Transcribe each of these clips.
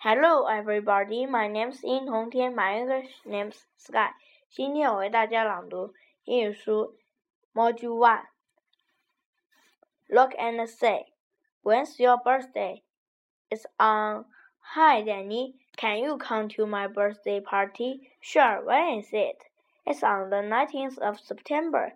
Hello, everybody. My name's 殷同天. My English name's Sky. 今天我为大家朗读英语书 Module One. Look and say, When's your birthday? It's on. Hi, Danny. Can you come to my birthday party? Sure. When is it? It's on the 19th of September.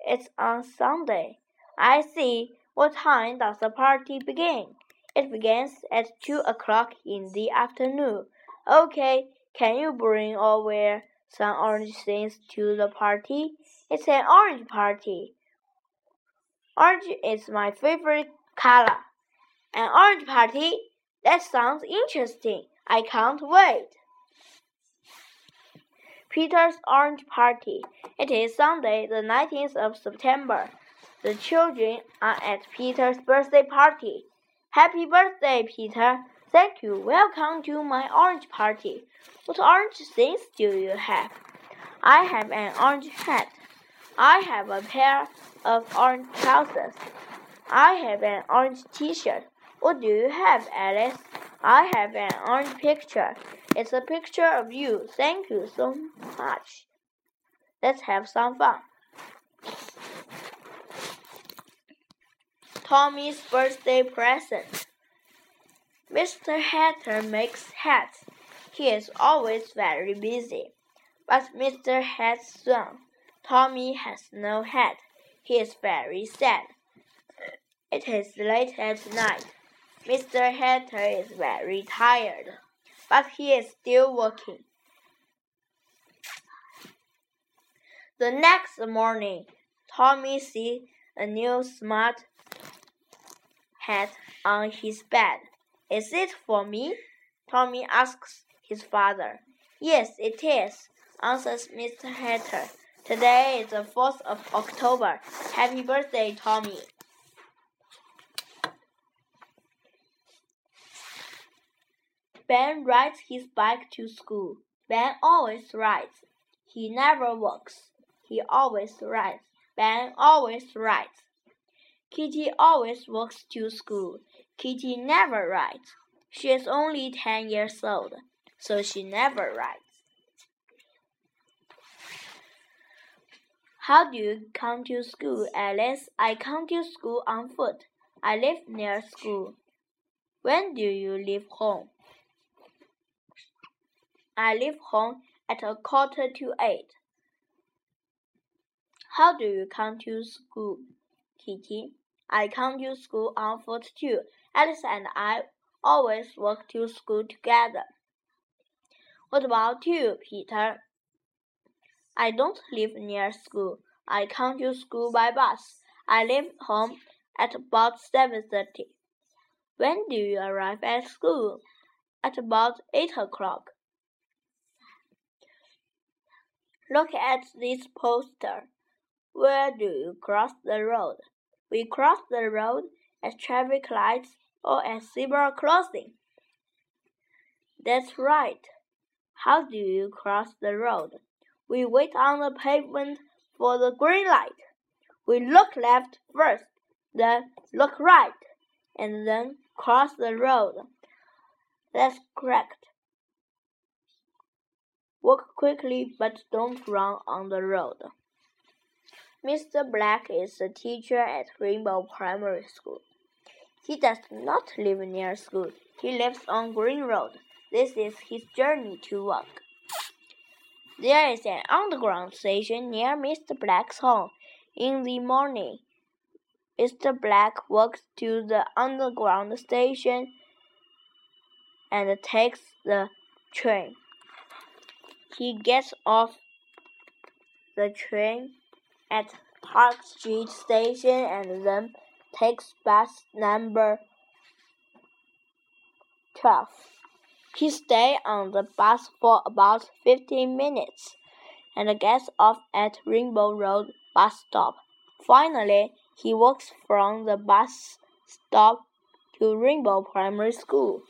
It's on Sunday. I see. What time does the party begin? It begins at two o'clock in the afternoon. Okay, can you bring or wear some orange things to the party? It's an orange party. Orange is my favorite color. An orange party? That sounds interesting. I can't wait. Peter's Orange Party. It is Sunday, the 19th of September. The children are at Peter's birthday party. Happy birthday, Peter. Thank you. Welcome to my orange party. What orange things do you have? I have an orange hat. I have a pair of orange trousers. I have an orange t-shirt. What do you have, Alice? I have an orange picture. It's a picture of you. Thank you so much. Let's have some fun. Tommy's birthday present. Mr. Hatter makes hats. He is always very busy. But Mr. Hat's son, Tommy, has no hat. He is very sad. It is late at night. Mr. Hatter is very tired, but he is still working. The next morning, Tommy sees a new smart hat on his bed. Is it for me? Tommy asks his father. Yes, it is, answers Mr. Hatter. Today is the 4th of October. Happy birthday, Tommy. Ben rides his bike to school. Ben always rides. He never walks. He always rides. Ben always rides. Kitty always walks to school. Kitty never rides. She is only ten years old, so she never rides. How do you come to school, Alice? I come to school on foot. I live near school. When do you leave home? I leave home at a quarter to eight. How do you come to school, Kitty? I come to school on foot too. Alice and I always walk to school together. What about you, Peter? I don't live near school. I come to school by bus. I leave home at about 7.30. When do you arrive at school? At about 8 o'clock. Look at this poster. Where do you cross the road? We cross the road at traffic lights or at zebra crossing. That's right. How do you cross the road? We wait on the pavement for the green light. We look left first, then look right, and then cross the road. That's correct. Walk quickly, but don't run on the road. Mr. Black is a teacher at Rainbow Primary School. He does not live near school. He lives on Green Road. This is his journey to work. There is an underground station near Mr. Black's home. In the morning, Mr. Black walks to the underground station and takes the train. He gets off the train at Park Street Station and then takes bus number 12. He stays on the bus for about 15 minutes and gets off at Rainbow Road bus stop. Finally, he walks from the bus stop to Rainbow Primary School.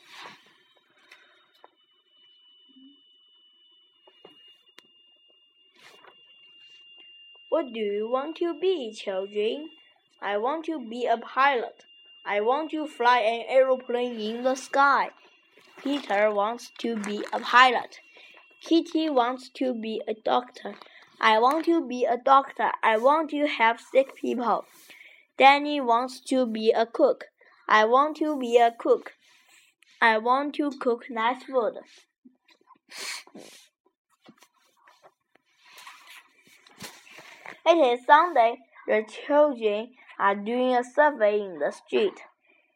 What do you want to be, children? I want to be a pilot. I want to fly an aeroplane in the sky. Peter wants to be a pilot. Kitty wants to be a doctor. I want to be a doctor. I want to help sick people. Danny wants to be a cook. I want to be a cook. I want to cook nice food. It is Sunday. The children are doing a survey in the street.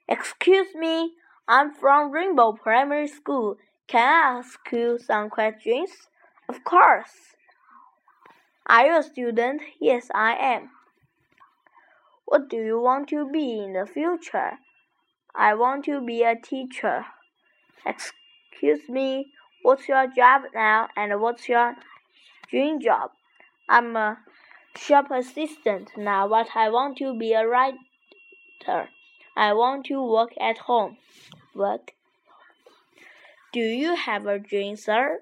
Excuse me, I'm from Rainbow Primary School. Can I ask you some questions? Of course. Are you a student? Yes, I am. What do you want to be in the future? I want to be a teacher. Excuse me, what's your job now and what's your dream job? I'm a shop assistant now, but I want to be a writer. I want to work at home. Work. Do you have a dream, sir?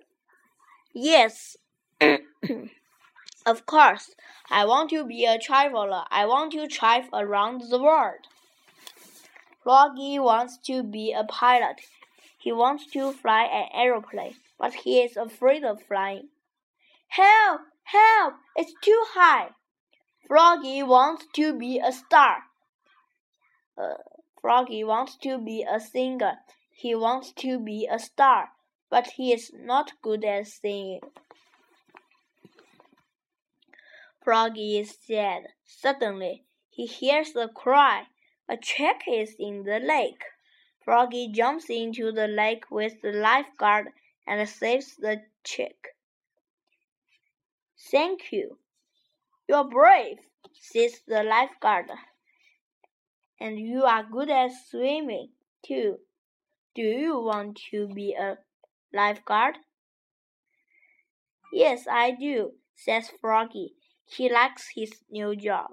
Yes. of course. I want to be a traveler. I want to travel around the world. Froggy wants to be a pilot. He wants to fly an aeroplane, but he is afraid of flying. Help! Help! It's too high. Froggy wants to be a star. Uh, Froggy wants to be a singer. He wants to be a star, but he is not good at singing. Froggy is sad. Suddenly, he hears a cry. A chick is in the lake. Froggy jumps into the lake with the lifeguard and saves the chick. Thank you. You're brave, says the lifeguard. And you are good at swimming, too. Do you want to be a lifeguard? Yes, I do, says Froggy. He likes his new job.